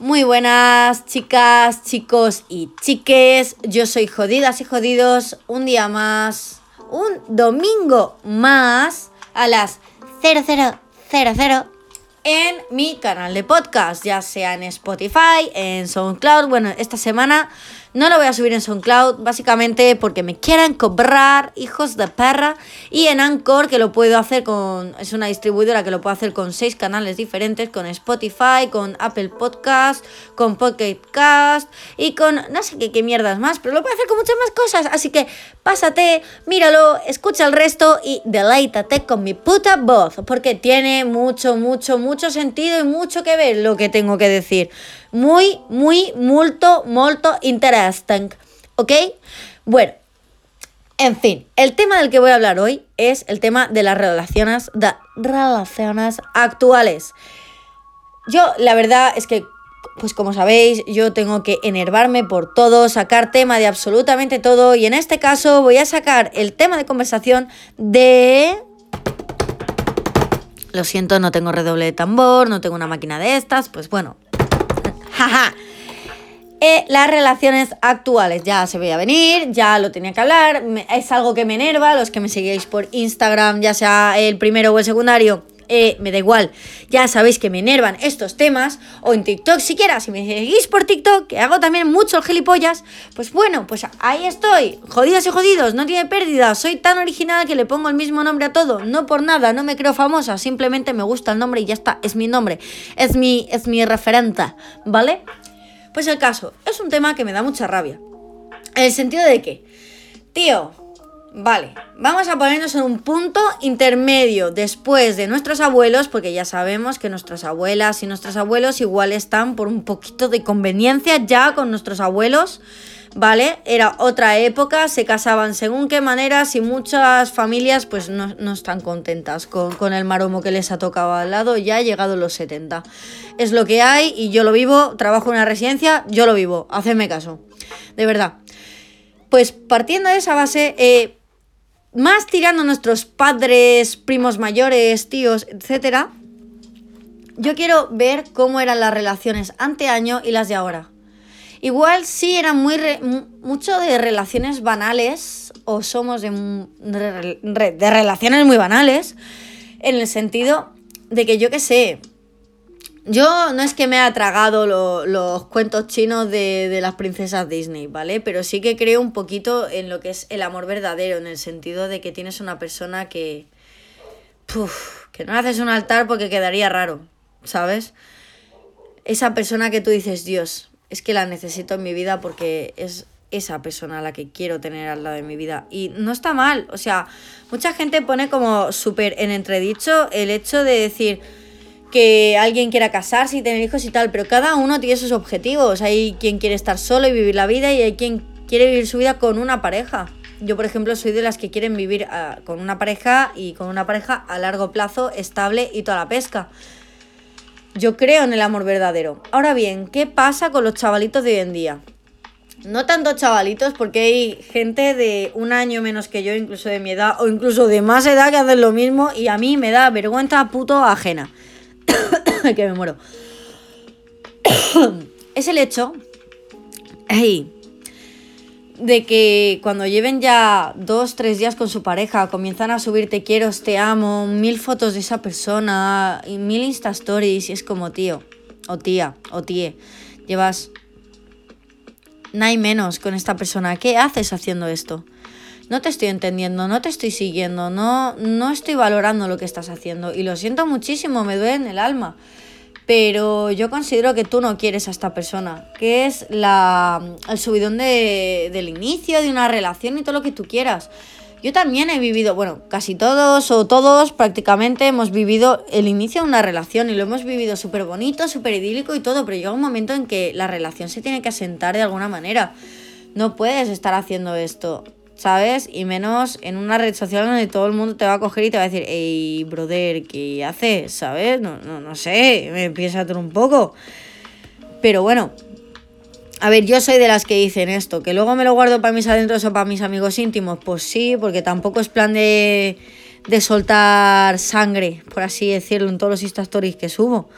Muy buenas chicas, chicos y chiques. Yo soy Jodidas y Jodidos. Un día más, un domingo más a las 0000 en mi canal de podcast, ya sea en Spotify, en SoundCloud. Bueno, esta semana no lo voy a subir en SoundCloud, básicamente porque me quieren cobrar, hijos de perra. Y en Anchor, que lo puedo hacer con. Es una distribuidora que lo puedo hacer con seis canales diferentes: con Spotify, con Apple Podcast, con Pocket Cast y con. No sé qué, qué mierdas más, pero lo puedo hacer con muchas más cosas. Así que pásate, míralo, escucha el resto y deleítate con mi puta voz. Porque tiene mucho, mucho, mucho sentido y mucho que ver lo que tengo que decir muy, muy, multo, molto interesting. ¿Ok? Bueno, en fin, el tema del que voy a hablar hoy es el tema de las relaciones, de relaciones actuales. Yo, la verdad es que, pues como sabéis, yo tengo que enervarme por todo, sacar tema de absolutamente todo, y en este caso voy a sacar el tema de conversación de lo siento, no tengo redoble de tambor, no tengo una máquina de estas, pues bueno, jaja. Eh, las relaciones actuales, ya se veía venir, ya lo tenía que hablar, es algo que me enerva, los que me seguís por Instagram, ya sea el primero o el secundario, eh, me da igual, ya sabéis que me enervan estos temas, o en TikTok siquiera, si me seguís por TikTok, que hago también mucho el gilipollas, pues bueno, pues ahí estoy, jodidas y jodidos, no tiene pérdida, soy tan original que le pongo el mismo nombre a todo, no por nada, no me creo famosa, simplemente me gusta el nombre y ya está, es mi nombre, es mi, es mi referente, ¿vale? Pues el caso, es un tema que me da mucha rabia, en el sentido de que, tío, Vale, vamos a ponernos en un punto intermedio después de nuestros abuelos, porque ya sabemos que nuestras abuelas y nuestros abuelos igual están por un poquito de conveniencia ya con nuestros abuelos, ¿vale? Era otra época, se casaban según qué maneras y muchas familias pues no, están contentas con, con, el maromo que les ha tocado al lado, ya ha llegado los 70. Es lo que hay y yo lo vivo, trabajo en una residencia, yo lo vivo, hacedme caso, de verdad. Pues partiendo de esa base, eh, más tirando a nuestros padres, primos mayores, tíos, etc., yo quiero ver cómo eran las relaciones anteaño y las de ahora. Igual sí eran muy mucho de relaciones banales o somos de, de relaciones muy banales en el sentido de que yo qué sé, yo no es que me haya tragado los cuentos chinos de, las princesas Disney, ¿vale? Pero sí que creo un poquito en lo que es el amor verdadero, en el sentido de que tienes una persona que. Puf, que no haces un altar porque quedaría raro, ¿sabes? Esa persona que tú dices, Dios, es que la necesito en mi vida porque es esa persona la que quiero tener al lado de mi vida. Y no está mal, o sea, mucha gente pone como súper en entredicho el hecho de decir que alguien quiera casarse y tener hijos y tal, pero cada uno tiene sus objetivos. Hay quien quiere estar solo y vivir la vida y hay quien quiere vivir su vida con una pareja. Yo, por ejemplo, soy de las que quieren vivir ah, con una pareja y con una pareja a largo plazo, estable y toda la pesca. Yo creo en el amor verdadero. Ahora bien, ¿qué pasa con los chavalitos de hoy en día? No tanto chavalitos, porque hay gente de un año menos que yo, incluso de mi edad, o incluso de más edad que hacen lo mismo, y a mí me da vergüenza puto ajena. que me muero. es el hecho de que cuando lleven ya dos, tres días con su pareja, comienzan a subir te quiero, te amo, mil fotos de esa persona, y mil Insta Stories, y es como tío, o tía, o tíe, llevas nada menos con esta persona. ¿Qué haces haciendo esto? No te estoy entendiendo, no te estoy siguiendo, no, no estoy valorando lo que estás haciendo. Y lo siento muchísimo, me duele en el alma. Pero yo considero que tú no quieres a esta persona, que es la, el subidón de, del inicio de una relación y todo lo que tú quieras. Yo también he vivido, bueno, casi todos o todos prácticamente hemos vivido el inicio de una relación y lo hemos vivido súper bonito, súper idílico y todo, pero llega un momento en que la relación se tiene que asentar de alguna manera. No puedes estar haciendo esto. ¿Sabes? Y menos en una red social donde todo el mundo te va a coger y te va a decir, hey, brother, ¿qué haces? ¿Sabes? No, no, no sé, me empieza a un poco. Pero bueno, a ver, yo soy de las que dicen esto, que luego me lo guardo para mis adentros o para mis amigos íntimos. Pues sí, porque tampoco es plan de, de soltar sangre, por así decirlo, en todos los Insta Stories que subo.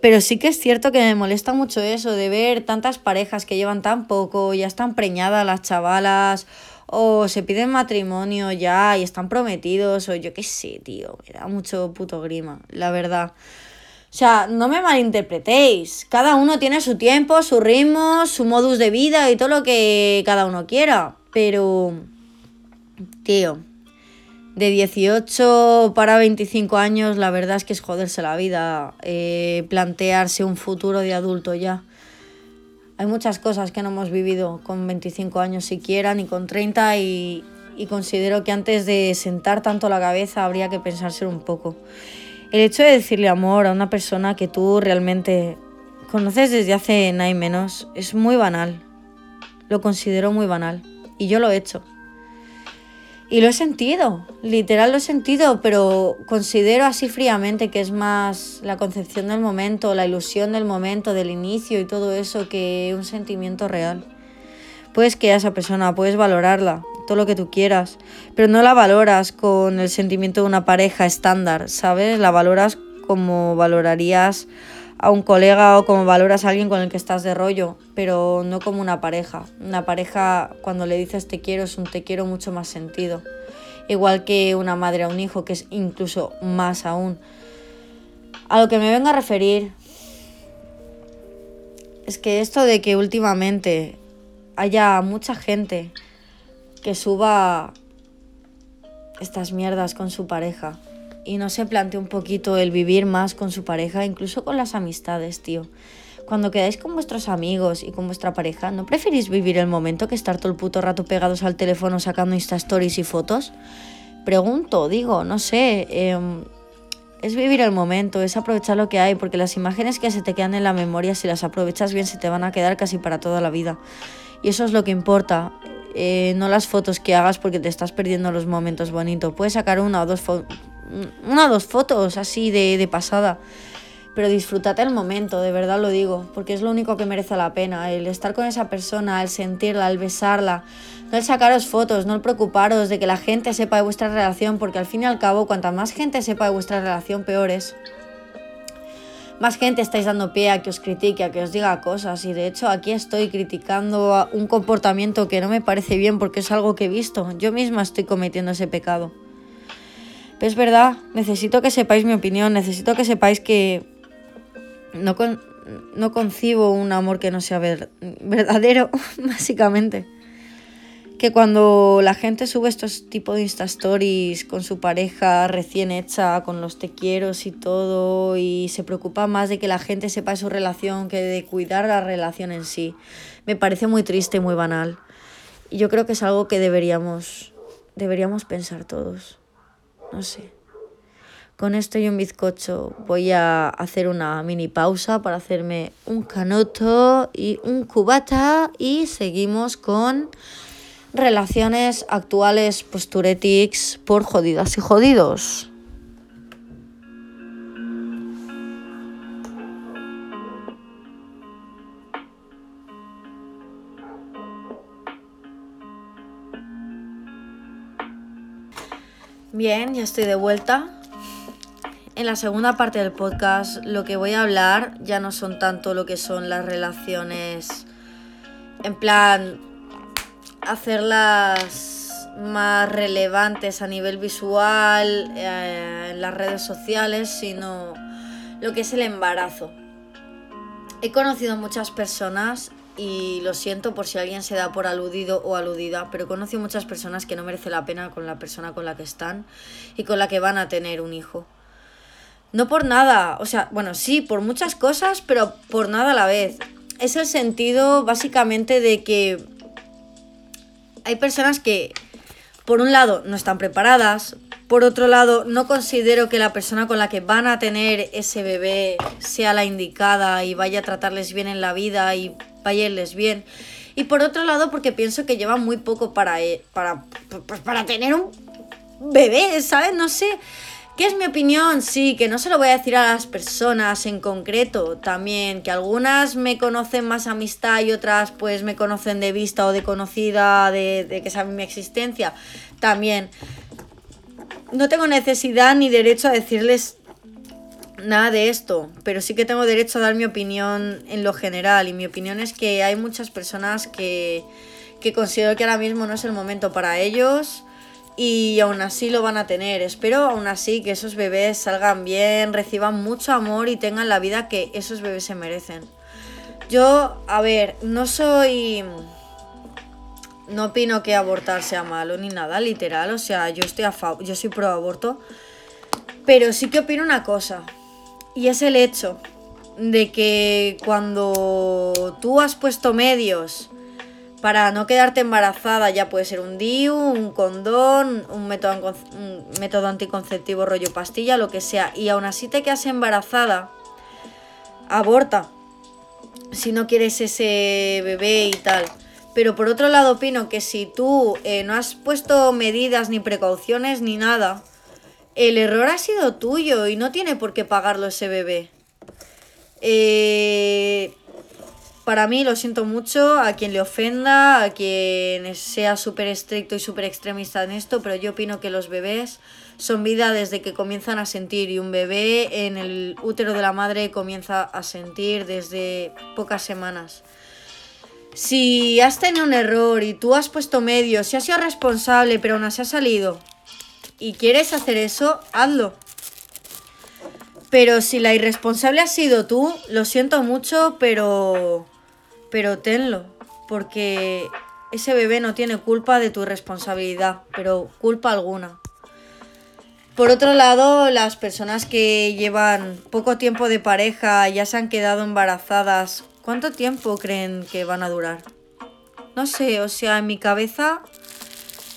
Pero sí que es cierto que me molesta mucho eso, de ver tantas parejas que llevan tan poco, ya están preñadas las chavalas, o se piden matrimonio ya y están prometidos, o yo qué sé, tío, me da mucho puto grima, la verdad. O sea, no me malinterpretéis. Cada uno tiene su tiempo, su ritmo, su modus de vida y todo lo que cada uno quiera. Pero, tío, de 18 para 25 años, la verdad es que es joderse la vida, eh, plantearse un futuro de adulto ya. Hay muchas cosas que no hemos vivido con 25 años siquiera, ni con 30, y, considero que antes de sentar tanto la cabeza habría que pensárselo un poco. El hecho de decirle amor a una persona que tú realmente conoces desde hace nada y menos es muy banal. Lo considero muy banal. Y yo lo he hecho. Y lo he sentido, literal lo he sentido, pero considero así fríamente que es más la concepción del momento, la ilusión del momento, del inicio y todo eso que un sentimiento real. Puedes que a esa persona, puedes valorarla, todo lo que tú quieras, pero no la valoras con el sentimiento de una pareja estándar, ¿sabes? La valoras como valorarías a un colega o como valoras a alguien con el que estás de rollo, pero no como una pareja. Una pareja cuando le dices te quiero es un te quiero mucho más sentido. Igual que una madre a un hijo, que es incluso más aún. A lo que me vengo a referir es que esto de que últimamente haya mucha gente que suba estas mierdas con su pareja y no se plantee un poquito el vivir más con su pareja, incluso con las amistades, tío. Cuando quedáis con vuestros amigos y con vuestra pareja, ¿no preferís vivir el momento que estar todo el puto rato pegados al teléfono sacando Insta Stories y fotos? Pregunto, digo, no sé. Em, es vivir el momento, es aprovechar lo que hay, porque las imágenes que se te quedan en la memoria, si las aprovechas bien, se te van a quedar casi para toda la vida. Y eso es lo que importa. Eh, no las fotos que hagas porque te estás perdiendo los momentos bonitos. Puedes sacar una o dos, una o dos fotos así de, de pasada, pero disfrútate el momento, de verdad lo digo, porque es lo único que merece la pena, el estar con esa persona, el sentirla, el besarla, no el sacaros fotos, no el preocuparos de que la gente sepa de vuestra relación, porque al fin y al cabo, cuanta más gente sepa de vuestra relación, peor es más gente estáis dando pie a que os critique, a que os diga cosas. Y de hecho aquí estoy criticando un comportamiento que no me parece bien porque es algo que he visto. Yo misma estoy cometiendo ese pecado. Pero es verdad, necesito que sepáis mi opinión, necesito que sepáis que no, no concibo un amor que no sea verdadero, básicamente que cuando la gente sube estos tipos de Insta Stories con su pareja recién hecha, con los te quiero y todo, y se preocupa más de que la gente sepa su relación que de cuidar la relación en sí, me parece muy triste y muy banal. Y yo creo que es algo que deberíamos, deberíamos pensar todos. No sé. Con esto y un bizcocho voy a hacer una mini pausa para hacerme un canoto y un cubata y seguimos con relaciones actuales posturetics por jodidas y jodidos. Bien, ya estoy de vuelta. En la segunda parte del podcast lo que voy a hablar ya no son tanto lo que son las relaciones en plan hacerlas más relevantes a nivel visual eh, en las redes sociales, sino lo que es el embarazo. He conocido muchas personas y lo siento por si alguien se da por aludido o aludida, pero he conocido muchas personas que no merece la pena con la persona con la que están y con la que van a tener un hijo. No por nada, o sea, bueno, sí, por muchas cosas, pero por nada a la vez. Es el sentido básicamente de que hay personas que, por un lado, no están preparadas, por otro lado, no considero que la persona con la que van a tener ese bebé sea la indicada y vaya a tratarles bien en la vida y vaya bien. Y por otro lado, porque pienso que lleva muy poco para, eh, para, pues, para tener un bebé, ¿sabes? No sé. ¿Qué es mi opinión? Sí, que no se lo voy a decir a las personas en concreto también, que algunas me conocen más amistad y otras pues me conocen de vista o de conocida, de, de que saben mi existencia, también. No tengo necesidad ni derecho a decirles nada de esto, pero sí que tengo derecho a dar mi opinión en lo general y mi opinión es que hay muchas personas que, que considero que ahora mismo no es el momento para ellos y aún así lo van a tener. Espero aún así que esos bebés salgan bien, reciban mucho amor y tengan la vida que esos bebés se merecen. Yo, a ver, no soy... No opino que abortar sea malo ni nada, literal. O sea, yo estoy a favor, yo soy pro aborto. Pero sí que opino una cosa. Y es el hecho de que cuando tú has puesto medios para no quedarte embarazada, ya puede ser un DIU, un condón, un método, un método anticonceptivo rollo pastilla, lo que sea, y aún así te quedas embarazada, aborta si no quieres ese bebé y tal. Pero por otro lado opino que si tú eh, no has puesto medidas ni precauciones ni nada, el error ha sido tuyo y no tiene por qué pagarlo ese bebé. Eh, para mí, lo siento mucho, a quien le ofenda, a quien sea súper estricto y súper extremista en esto, pero yo opino que los bebés son vida desde que comienzan a sentir y un bebé en el útero de la madre comienza a sentir desde pocas semanas. Si has tenido un error y tú has puesto medios, si has sido responsable pero aún así ha salido y quieres hacer eso, hazlo. Pero si la irresponsable has sido tú, lo siento mucho, pero pero tenlo, porque ese bebé no tiene culpa de tu irresponsabilidad, pero culpa alguna. Por otro lado, las personas que llevan poco tiempo de pareja, ya se han quedado embarazadas, ¿cuánto tiempo creen que van a durar? No sé, o sea, en mi cabeza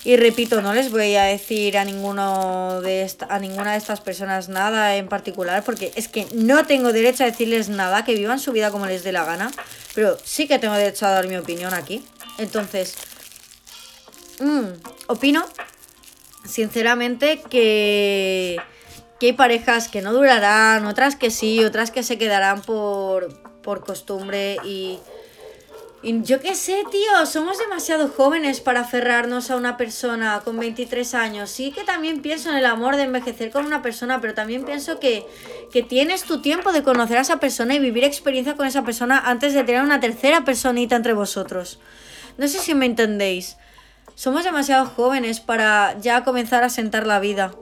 y repito, no les voy a decir a ninguno de a ninguna de estas personas nada en particular, porque es que no tengo derecho a decirles nada, que vivan su vida como les dé la gana, pero sí que tengo derecho a dar mi opinión aquí. Entonces, mm, opino, sinceramente, que, que hay parejas que no durarán, otras que sí, otras que se quedarán por, por costumbre y yo qué sé, tío, somos demasiado jóvenes para aferrarnos a una persona con 23 años. Sí que también pienso en el amor de envejecer con una persona, pero también pienso que, que tienes tu tiempo de conocer a esa persona y vivir experiencia con esa persona antes de tener una tercera personita entre vosotros. No sé si me entendéis. Somos demasiado jóvenes para ya comenzar a sentar la vida.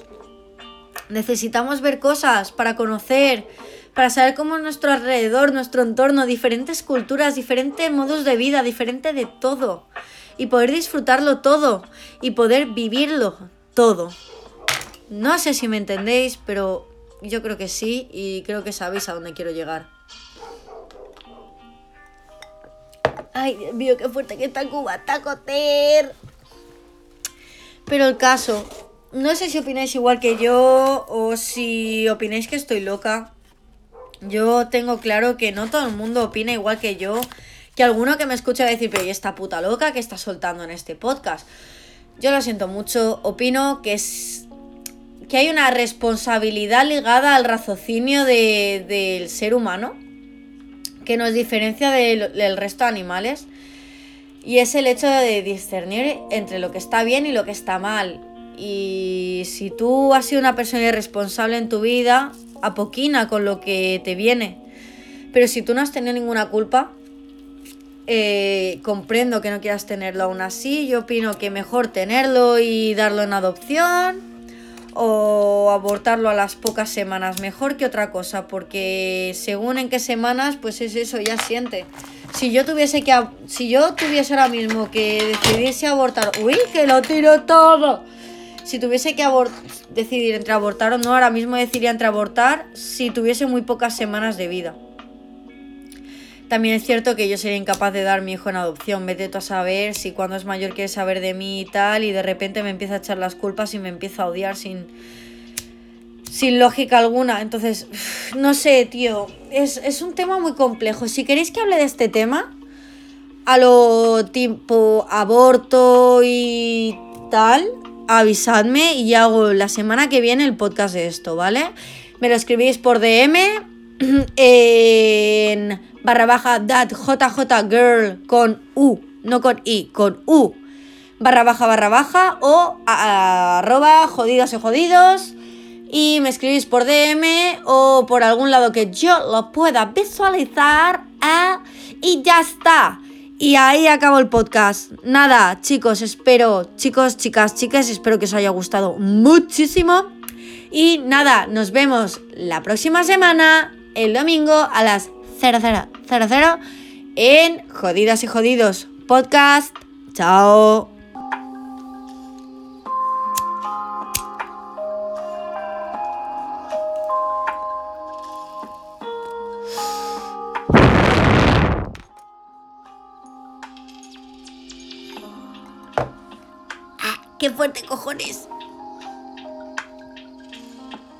Necesitamos ver cosas para conocer para saber cómo nuestro alrededor, nuestro entorno, diferentes culturas, diferentes modos de vida, diferente de todo. Y poder disfrutarlo todo y poder vivirlo todo. No sé si me entendéis, pero yo creo que sí y creo que sabéis a dónde quiero llegar. Ay, Dios mío, qué fuerte que está Cuba, tacoter. Pero el caso, no sé si opináis igual que yo o si opináis que estoy loca. Yo tengo claro que no todo el mundo opina igual que yo, que alguno que me escucha decir, pero ¿y esta puta loca que está soltando en este podcast? Yo lo siento mucho, opino que es que hay una responsabilidad ligada al raciocinio del ser humano que nos diferencia del, del resto de animales y es el hecho de discernir entre lo que está bien y lo que está mal. Y si tú has sido una persona irresponsable en tu vida, poquina con lo que te viene. Pero si tú no has tenido ninguna culpa, eh, comprendo que no quieras tenerlo aún así. Yo opino que mejor tenerlo y darlo en adopción o abortarlo a las pocas semanas, mejor que otra cosa, porque según en qué semanas, pues es eso, ya siente. Si yo tuviese que si yo tuviese ahora mismo que decidirse abortar, uy, que lo tiro todo si tuviese que decidir entre abortar o no, ahora mismo decidiría entre abortar si tuviese muy pocas semanas de vida. También es cierto que yo sería incapaz de dar mi hijo en adopción. Vete tú a saber si cuando es mayor quiere saber de mí y tal, y de repente me empieza a echar las culpas y me empieza a odiar sin, sin lógica alguna. Entonces, no sé, tío. Es, es un tema muy complejo. Si queréis que hable de este tema, a lo tipo aborto y tal, avisadme y hago la semana que viene el podcast de esto, ¿vale? Me lo escribís por DM en barra baja dat jj girl con u, no con i, con u barra baja barra baja o arroba jodidos y jodidos y me escribís por DM o por algún lado que yo lo pueda visualizar ¿eh? y ya está. Y ahí acabo el podcast. Nada, chicos, espero, chicos, chicas, chicas, espero que os haya gustado muchísimo. Y nada, nos vemos la próxima semana, el domingo a las 0000 en Jodidas y Jodidos Podcast. Chao. ¡Qué fuerte, cojones!